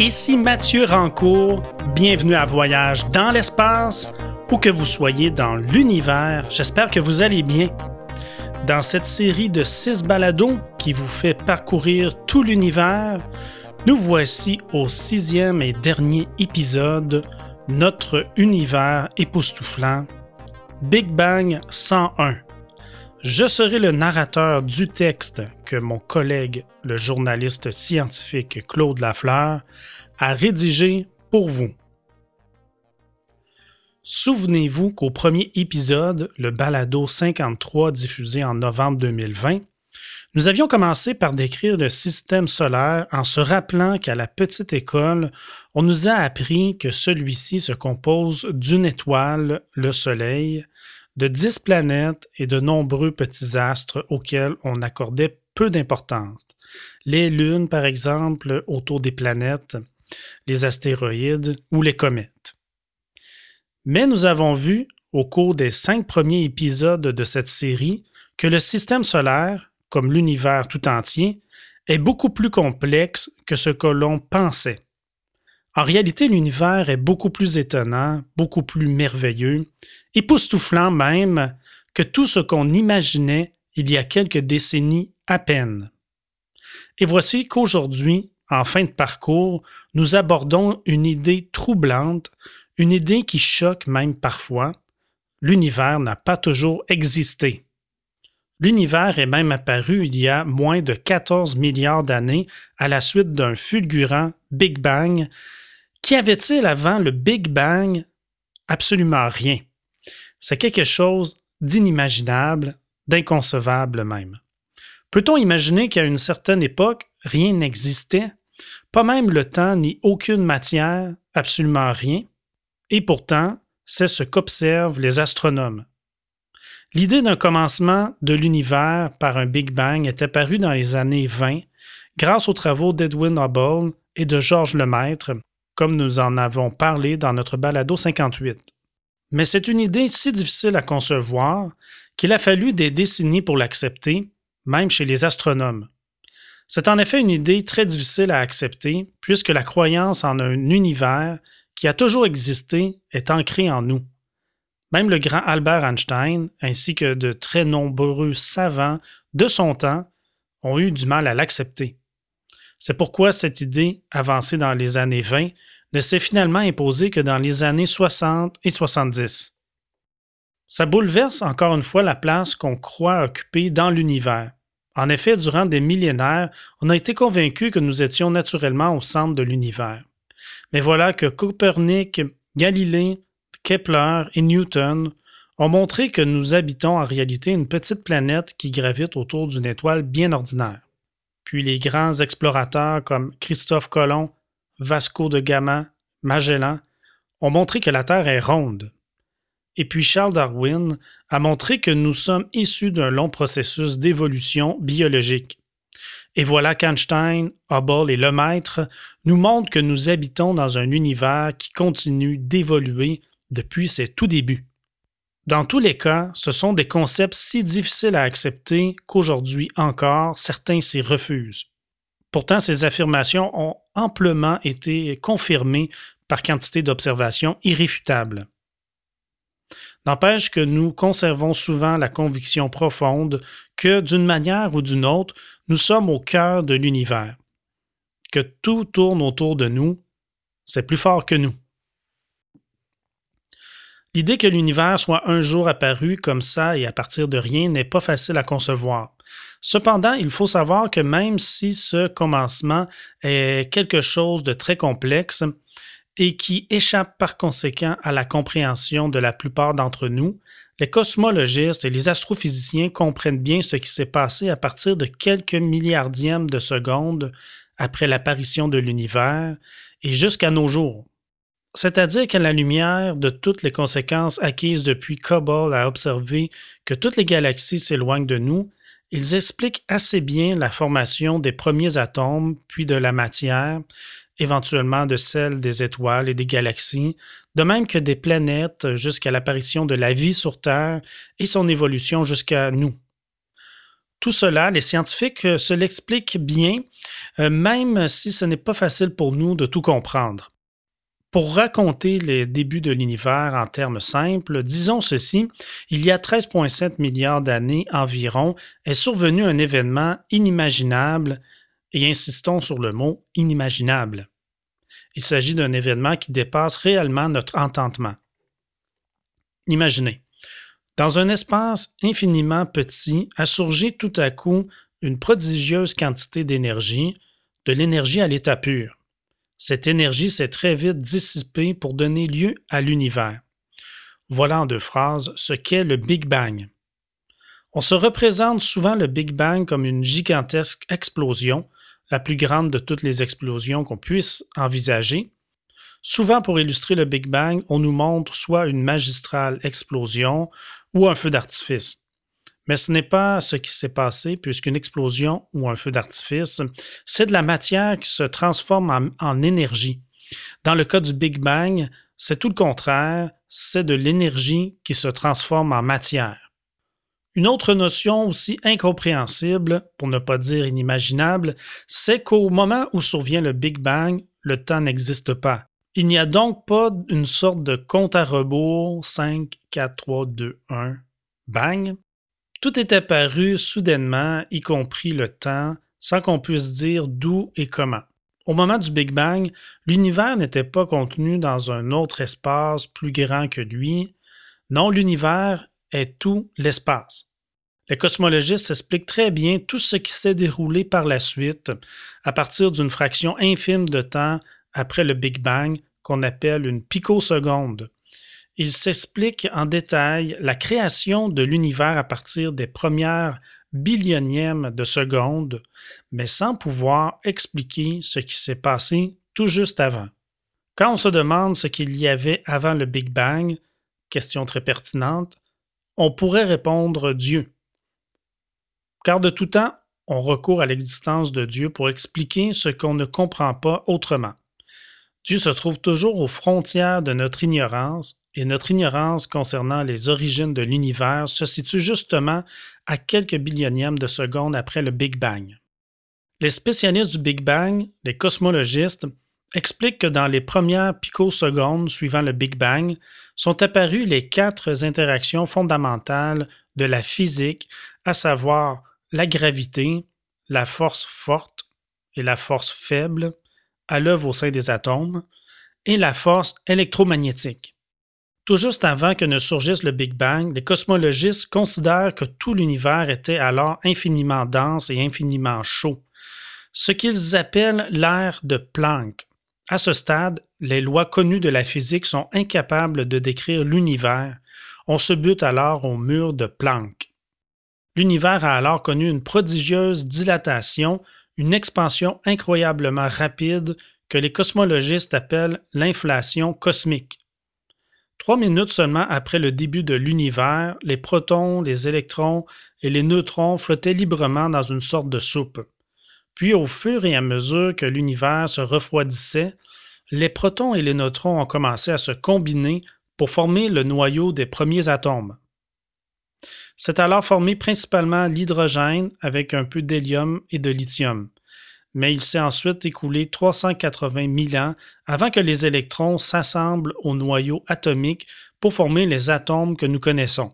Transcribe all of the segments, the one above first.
Ici Mathieu Rancourt, bienvenue à Voyage dans l'espace, où que vous soyez dans l'univers, j'espère que vous allez bien. Dans cette série de six balados qui vous fait parcourir tout l'univers, nous voici au sixième et dernier épisode, notre univers époustouflant, Big Bang 101. Je serai le narrateur du texte que mon collègue, le journaliste scientifique Claude Lafleur, a rédigé pour vous. Souvenez-vous qu'au premier épisode, le balado 53 diffusé en novembre 2020, nous avions commencé par décrire le système solaire en se rappelant qu'à la petite école, on nous a appris que celui-ci se compose d'une étoile, le Soleil, de dix planètes et de nombreux petits astres auxquels on accordait peu d'importance. Les lunes, par exemple, autour des planètes, les astéroïdes ou les comètes. Mais nous avons vu, au cours des cinq premiers épisodes de cette série, que le système solaire, comme l'univers tout entier, est beaucoup plus complexe que ce que l'on pensait. En réalité, l'univers est beaucoup plus étonnant, beaucoup plus merveilleux, époustouflant même que tout ce qu'on imaginait il y a quelques décennies à peine. Et voici qu'aujourd'hui, en fin de parcours, nous abordons une idée troublante, une idée qui choque même parfois. L'univers n'a pas toujours existé. L'univers est même apparu il y a moins de 14 milliards d'années à la suite d'un fulgurant Big Bang Qu'y avait-il avant le Big Bang? Absolument rien. C'est quelque chose d'inimaginable, d'inconcevable même. Peut-on imaginer qu'à une certaine époque, rien n'existait, pas même le temps ni aucune matière, absolument rien? Et pourtant, c'est ce qu'observent les astronomes. L'idée d'un commencement de l'univers par un Big Bang est apparue dans les années 20 grâce aux travaux d'Edwin Hubble et de Georges Lemaître, comme nous en avons parlé dans notre balado 58. Mais c'est une idée si difficile à concevoir qu'il a fallu des décennies pour l'accepter, même chez les astronomes. C'est en effet une idée très difficile à accepter puisque la croyance en un univers qui a toujours existé est ancrée en nous. Même le grand Albert Einstein, ainsi que de très nombreux savants de son temps, ont eu du mal à l'accepter. C'est pourquoi cette idée, avancée dans les années 20, ne s'est finalement imposée que dans les années 60 et 70. Ça bouleverse encore une fois la place qu'on croit occuper dans l'univers. En effet, durant des millénaires, on a été convaincu que nous étions naturellement au centre de l'univers. Mais voilà que Copernic, Galilée, Kepler et Newton ont montré que nous habitons en réalité une petite planète qui gravite autour d'une étoile bien ordinaire. Puis les grands explorateurs comme Christophe Colomb, Vasco de Gama, Magellan ont montré que la Terre est ronde. Et puis Charles Darwin a montré que nous sommes issus d'un long processus d'évolution biologique. Et voilà qu'Einstein, Hubble et Lemaître nous montrent que nous habitons dans un univers qui continue d'évoluer depuis ses tout débuts. Dans tous les cas, ce sont des concepts si difficiles à accepter qu'aujourd'hui encore, certains s'y refusent. Pourtant, ces affirmations ont amplement été confirmées par quantité d'observations irréfutables. N'empêche que nous conservons souvent la conviction profonde que, d'une manière ou d'une autre, nous sommes au cœur de l'univers, que tout tourne autour de nous, c'est plus fort que nous. L'idée que l'univers soit un jour apparu comme ça et à partir de rien n'est pas facile à concevoir. Cependant, il faut savoir que même si ce commencement est quelque chose de très complexe et qui échappe par conséquent à la compréhension de la plupart d'entre nous, les cosmologistes et les astrophysiciens comprennent bien ce qui s'est passé à partir de quelques milliardièmes de secondes après l'apparition de l'univers et jusqu'à nos jours. C'est-à-dire qu'à la lumière de toutes les conséquences acquises depuis Cobol a observé que toutes les galaxies s'éloignent de nous, ils expliquent assez bien la formation des premiers atomes, puis de la matière, éventuellement de celle des étoiles et des galaxies, de même que des planètes jusqu'à l'apparition de la vie sur Terre et son évolution jusqu'à nous. Tout cela, les scientifiques euh, se l'expliquent bien, euh, même si ce n'est pas facile pour nous de tout comprendre. Pour raconter les débuts de l'univers en termes simples, disons ceci, il y a 13,7 milliards d'années environ est survenu un événement inimaginable, et insistons sur le mot inimaginable. Il s'agit d'un événement qui dépasse réellement notre entendement. Imaginez, dans un espace infiniment petit a surgi tout à coup une prodigieuse quantité d'énergie, de l'énergie à l'état pur. Cette énergie s'est très vite dissipée pour donner lieu à l'univers. Voilà en deux phrases ce qu'est le Big Bang. On se représente souvent le Big Bang comme une gigantesque explosion, la plus grande de toutes les explosions qu'on puisse envisager. Souvent, pour illustrer le Big Bang, on nous montre soit une magistrale explosion ou un feu d'artifice. Mais ce n'est pas ce qui s'est passé, puisqu'une explosion ou un feu d'artifice, c'est de la matière qui se transforme en, énergie. Dans le cas du Big Bang, c'est tout le contraire, c'est de l'énergie qui se transforme en matière. Une autre notion aussi incompréhensible, pour ne pas dire inimaginable, c'est qu'au moment où survient le Big Bang, le temps n'existe pas. Il n'y a donc pas une sorte de compte à rebours 5, 4, 3, 2, 1, bang, tout est apparu soudainement, y compris le temps, sans qu'on puisse dire d'où et comment. Au moment du Big Bang, l'univers n'était pas contenu dans un autre espace plus grand que lui. Non, l'univers est tout l'espace. Les cosmologistes expliquent très bien tout ce qui s'est déroulé par la suite, à partir d'une fraction infime de temps après le Big Bang qu'on appelle une picoseconde il s'explique en détail la création de l'univers à partir des premières billionièmes de secondes, mais sans pouvoir expliquer ce qui s'est passé tout juste avant. Quand on se demande ce qu'il y avait avant le Big Bang, question très pertinente, on pourrait répondre Dieu. Car de tout temps, on recourt à l'existence de Dieu pour expliquer ce qu'on ne comprend pas autrement. Dieu se trouve toujours aux frontières de notre ignorance et notre ignorance concernant les origines de l'univers se situe justement à quelques billionièmes de secondes après le Big Bang. Les spécialistes du Big Bang, les cosmologistes, expliquent que dans les premières picosecondes suivant le Big Bang sont apparues les quatre interactions fondamentales de la physique, à savoir la gravité, la force forte et la force faible à l'œuvre au sein des atomes, et la force électromagnétique. Tout juste avant que ne surgisse le Big Bang, les cosmologistes considèrent que tout l'univers était alors infiniment dense et infiniment chaud, ce qu'ils appellent l'ère de Planck. À ce stade, les lois connues de la physique sont incapables de décrire l'univers. On se bute alors au mur de Planck. L'univers a alors connu une prodigieuse dilatation, une expansion incroyablement rapide que les cosmologistes appellent l'inflation cosmique. Trois minutes seulement après le début de l'univers, les protons, les électrons et les neutrons flottaient librement dans une sorte de soupe. Puis, au fur et à mesure que l'univers se refroidissait, les protons et les neutrons ont commencé à se combiner pour former le noyau des premiers atomes. C'est alors formé principalement l'hydrogène avec un peu d'hélium et de lithium mais il s'est ensuite écoulé 380 000 ans avant que les électrons s'assemblent au noyau atomique pour former les atomes que nous connaissons.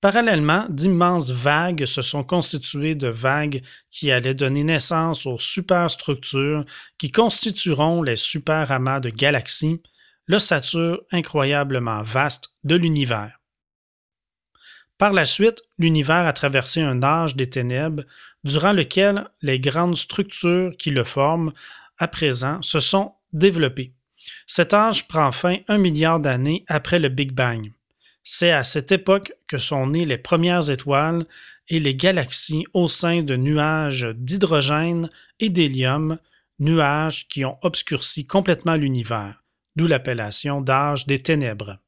Parallèlement, d'immenses vagues se sont constituées de vagues qui allaient donner naissance aux superstructures qui constitueront les superamas de galaxies, l'ossature incroyablement vaste de l'univers. Par la suite, l'univers a traversé un âge des ténèbres durant lequel les grandes structures qui le forment à présent se sont développées. Cet âge prend fin un milliard d'années après le Big Bang. C'est à cette époque que sont nées les premières étoiles et les galaxies au sein de nuages d'hydrogène et d'hélium, nuages qui ont obscurci complètement l'univers, d'où l'appellation d'âge des ténèbres.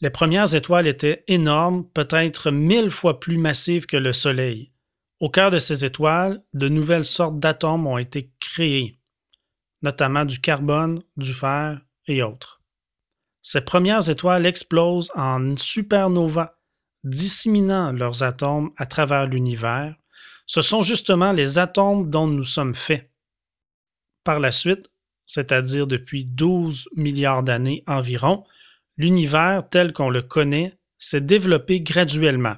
Les premières étoiles étaient énormes, peut-être mille fois plus massives que le Soleil. Au cœur de ces étoiles, de nouvelles sortes d'atomes ont été créés, notamment du carbone, du fer et autres. Ces premières étoiles explosent en supernova, disséminant leurs atomes à travers l'univers, ce sont justement les atomes dont nous sommes faits. Par la suite, c'est-à-dire depuis 12 milliards d'années environ, l'univers tel qu'on le connaît s'est développé graduellement.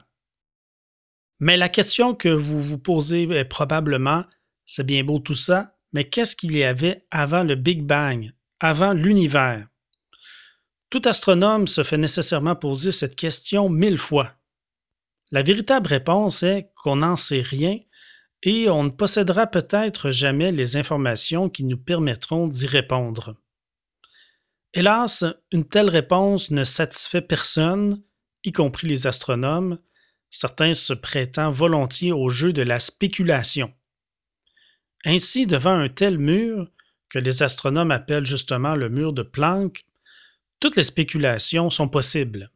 Mais la question que vous vous posez est probablement, c'est bien beau tout ça, mais qu'est-ce qu'il y avait avant le Big Bang, avant l'univers? Tout astronome se fait nécessairement poser cette question mille fois. La véritable réponse est qu'on n'en sait rien et on ne possédera peut-être jamais les informations qui nous permettront d'y répondre. Hélas, une telle réponse ne satisfait personne, y compris les astronomes, certains se prêtant volontiers au jeu de la spéculation. Ainsi, devant un tel mur, que les astronomes appellent justement le mur de Planck, toutes les spéculations sont possibles.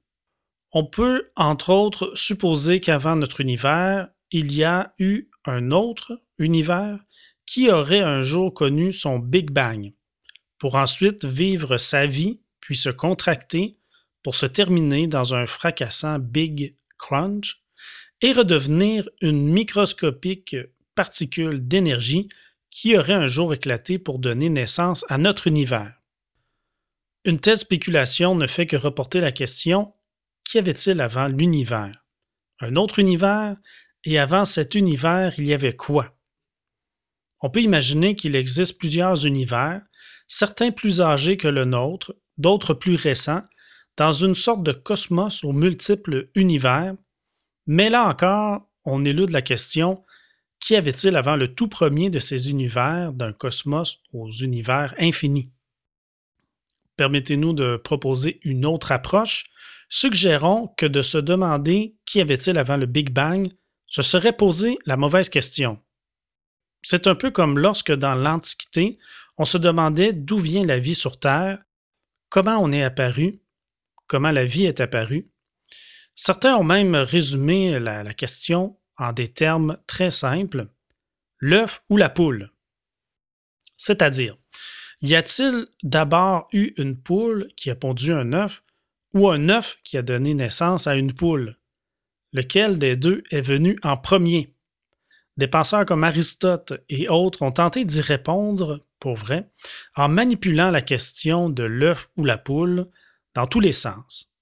On peut, entre autres, supposer qu'avant notre univers, il y a eu un autre univers qui aurait un jour connu son Big Bang, pour ensuite vivre sa vie, puis se contracter, pour se terminer dans un fracassant Big Crunch, et redevenir une microscopique particule d'énergie qui aurait un jour éclaté pour donner naissance à notre univers. Une telle spéculation ne fait que reporter la question qu'y avait-il avant l'univers? Un autre univers? Et avant cet univers, il y avait quoi? On peut imaginer qu'il existe plusieurs univers, certains plus âgés que le nôtre, d'autres plus récents, dans une sorte de cosmos aux multiples univers, mais là encore, on élude la question qu'y avait-il avant le tout premier de ces univers d'un cosmos aux univers infinis? Permettez-nous de proposer une autre approche, suggérons que de se demander qu'y avait-il avant le Big Bang, ce serait poser la mauvaise question. C'est un peu comme lorsque dans l'Antiquité, on se demandait d'où vient la vie sur Terre, comment on est apparu, comment la vie est apparue. Certains ont même résumé la, question en des termes très simples, l'œuf ou la poule. C'est-à-dire, y a-t-il d'abord eu une poule qui a pondu un œuf ou un œuf qui a donné naissance à une poule? Lequel des deux est venu en premier? Des penseurs comme Aristote et autres ont tenté d'y répondre, pour vrai, en manipulant la question de l'œuf ou la poule dans tous les sens.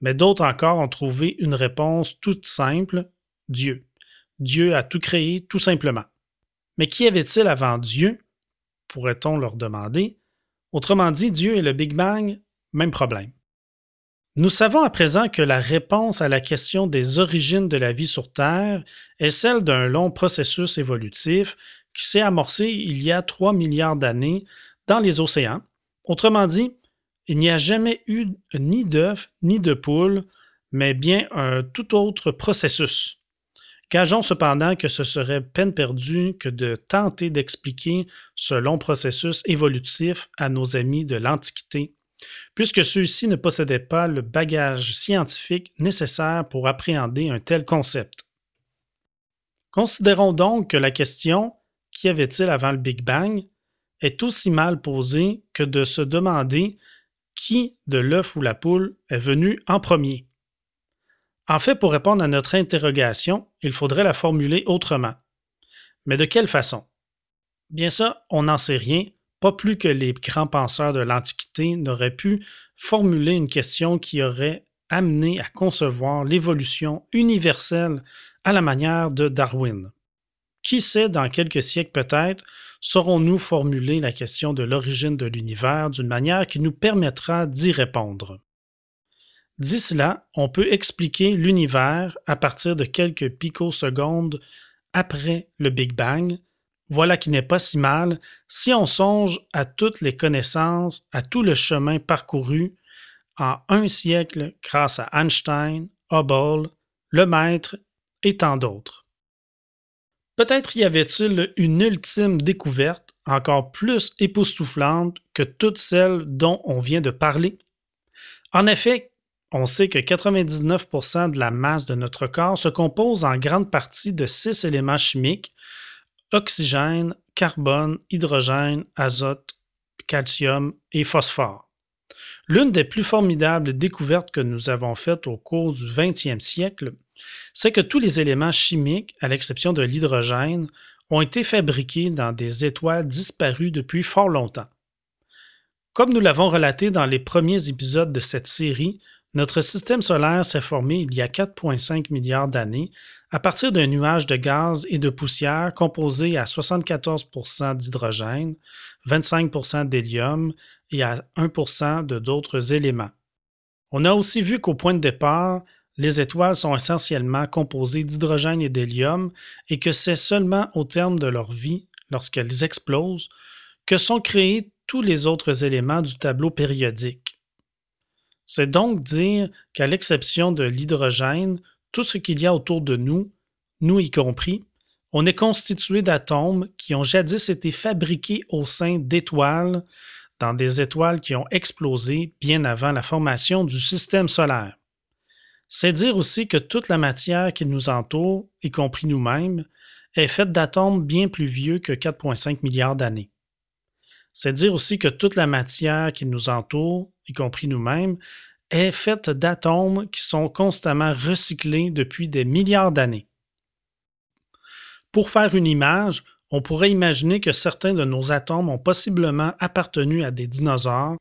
Mais d'autres encore ont trouvé une réponse toute simple, Dieu. Dieu a tout créé tout simplement. Mais qui avait-il avant Dieu pourrait-on leur demander? Autrement dit, Dieu et le Big Bang, même problème. Nous savons à présent que la réponse à la question des origines de la vie sur Terre est celle d'un long processus évolutif qui s'est amorcé il y a 3 milliards d'années dans les océans. Autrement dit, il n'y a jamais eu ni d'œuf ni de poule, mais bien un tout autre processus. Gageons cependant que ce serait peine perdue que de tenter d'expliquer ce long processus évolutif à nos amis de l'Antiquité, puisque ceux-ci ne possédaient pas le bagage scientifique nécessaire pour appréhender un tel concept. Considérons donc que la question Qu'y avait-il avant le Big Bang est aussi mal posée que de se demander qui de l'œuf ou la poule est venu en premier. En fait, pour répondre à notre interrogation, il faudrait la formuler autrement. Mais de quelle façon? Bien ça, on n'en sait rien, pas plus que les grands penseurs de l'Antiquité n'auraient pu formuler une question qui aurait amené à concevoir l'évolution universelle à la manière de Darwin. Qui sait, dans quelques siècles peut-être, saurons-nous formuler la question de l'origine de l'univers d'une manière qui nous permettra d'y répondre. D'ici là, on peut expliquer l'univers à partir de quelques picosecondes après le Big Bang. Voilà qui n'est pas si mal si on songe à toutes les connaissances, à tout le chemin parcouru en un siècle grâce à Einstein, Hubble, Lemaître et tant d'autres. Peut-être y avait-il une ultime découverte encore plus époustouflante que toutes celles dont on vient de parler? En effet, on sait que 99% de la masse de notre corps se compose en grande partie de six éléments chimiques oxygène, carbone, hydrogène, azote, calcium et phosphore. L'une des plus formidables découvertes que nous avons faites au cours du 20e siècle, c'est que tous les éléments chimiques, à l'exception de l'hydrogène, ont été fabriqués dans des étoiles disparues depuis fort longtemps. Comme nous l'avons relaté dans les premiers épisodes de cette série, notre système solaire s'est formé il y a 4,5 milliards d'années à partir d'un nuage de gaz et de poussière composé à 74% d'hydrogène, 25% d'hélium et à 1 de d'autres éléments. On a aussi vu qu'au point de départ, les étoiles sont essentiellement composées d'hydrogène et d'hélium et que c'est seulement au terme de leur vie, lorsqu'elles explosent, que sont créés tous les autres éléments du tableau périodique. C'est donc dire qu'à l'exception de l'hydrogène, tout ce qu'il y a autour de nous, nous y compris, on est constitué d'atomes qui ont jadis été fabriqués au sein d'étoiles, dans des étoiles qui ont explosé bien avant la formation du système solaire. C'est dire aussi que toute la matière qui nous entoure, y compris nous-mêmes, est faite d'atomes bien plus vieux que 4,5 milliards d'années. C'est dire aussi que toute la matière qui nous entoure, y compris nous-mêmes, est faite d'atomes qui sont constamment recyclés depuis des milliards d'années. Pour faire une image, on pourrait imaginer que certains de nos atomes ont possiblement appartenu à des dinosaures,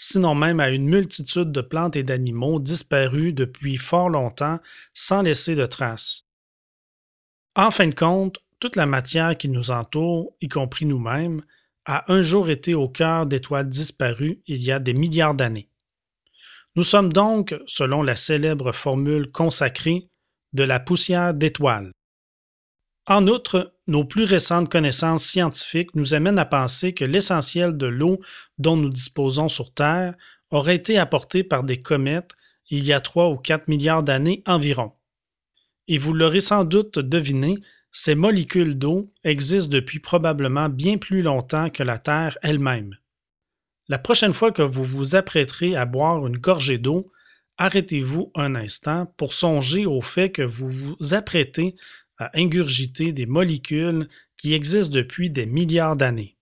sinon même à une multitude de plantes et d'animaux disparus depuis fort longtemps sans laisser de traces. En fin de compte, toute la matière qui nous entoure, y compris nous-mêmes, a un jour été au cœur d'étoiles disparues il y a des milliards d'années. Nous sommes donc, selon la célèbre formule consacrée, de la poussière d'étoiles. En outre, nos plus récentes connaissances scientifiques nous amènent à penser que l'essentiel de l'eau dont nous disposons sur Terre aurait été apporté par des comètes il y a 3 ou 4 milliards d'années environ. Et vous l'aurez sans doute deviné, ces molécules d'eau existent depuis probablement bien plus longtemps que la Terre elle-même. La prochaine fois que vous vous apprêterez à boire une gorgée d'eau, arrêtez-vous un instant pour songer au fait que vous vous apprêtez à ingurgiter des molécules qui existent depuis des milliards d'années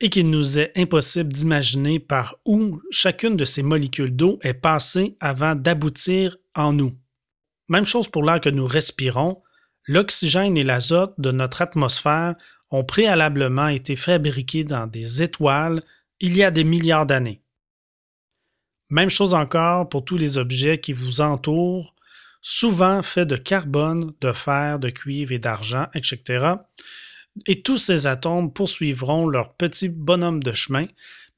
et qu'il nous est impossible d'imaginer par où chacune de ces molécules d'eau est passée avant d'aboutir en nous. Même chose pour l'air que nous respirons, l'oxygène et l'azote de notre atmosphère ont préalablement été fabriqués dans des étoiles il y a des milliards d'années. Même chose encore pour tous les objets qui vous entourent souvent fait de carbone, de fer, de cuivre et d'argent, etc. Et tous ces atomes poursuivront leur petit bonhomme de chemin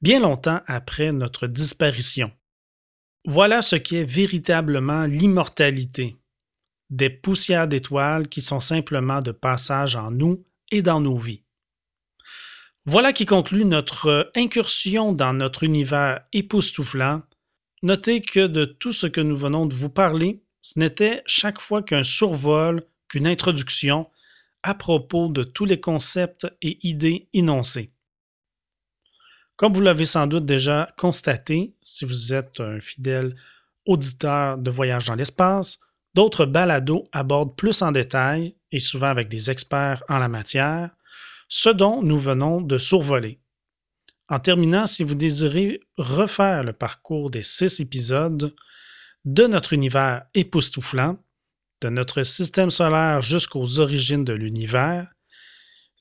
bien longtemps après notre disparition. Voilà ce qui est véritablement l'immortalité, des poussières d'étoiles qui sont simplement de passage en nous et dans nos vies. Voilà qui conclut notre incursion dans notre univers époustouflant. Notez que de tout ce que nous venons de vous parler, ce n'était chaque fois qu'un survol, qu'une introduction à propos de tous les concepts et idées énoncés. Comme vous l'avez sans doute déjà constaté, si vous êtes un fidèle auditeur de Voyage dans l'espace, d'autres balados abordent plus en détail, et souvent avec des experts en la matière, ce dont nous venons de survoler. En terminant, si vous désirez refaire le parcours des six épisodes, de notre univers époustouflant, de notre système solaire jusqu'aux origines de l'univers.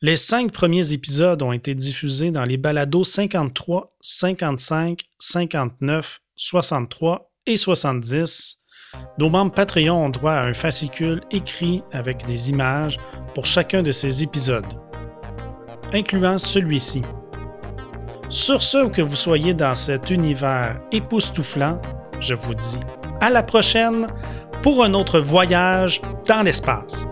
Les cinq premiers épisodes ont été diffusés dans les balados 53, 55, 59, 63 et 70. Nos membres Patreon ont droit à un fascicule écrit avec des images pour chacun de ces épisodes, incluant celui-ci. Sur ce, que vous soyez dans cet univers époustouflant, je vous dis à la prochaine pour un autre voyage dans l'espace.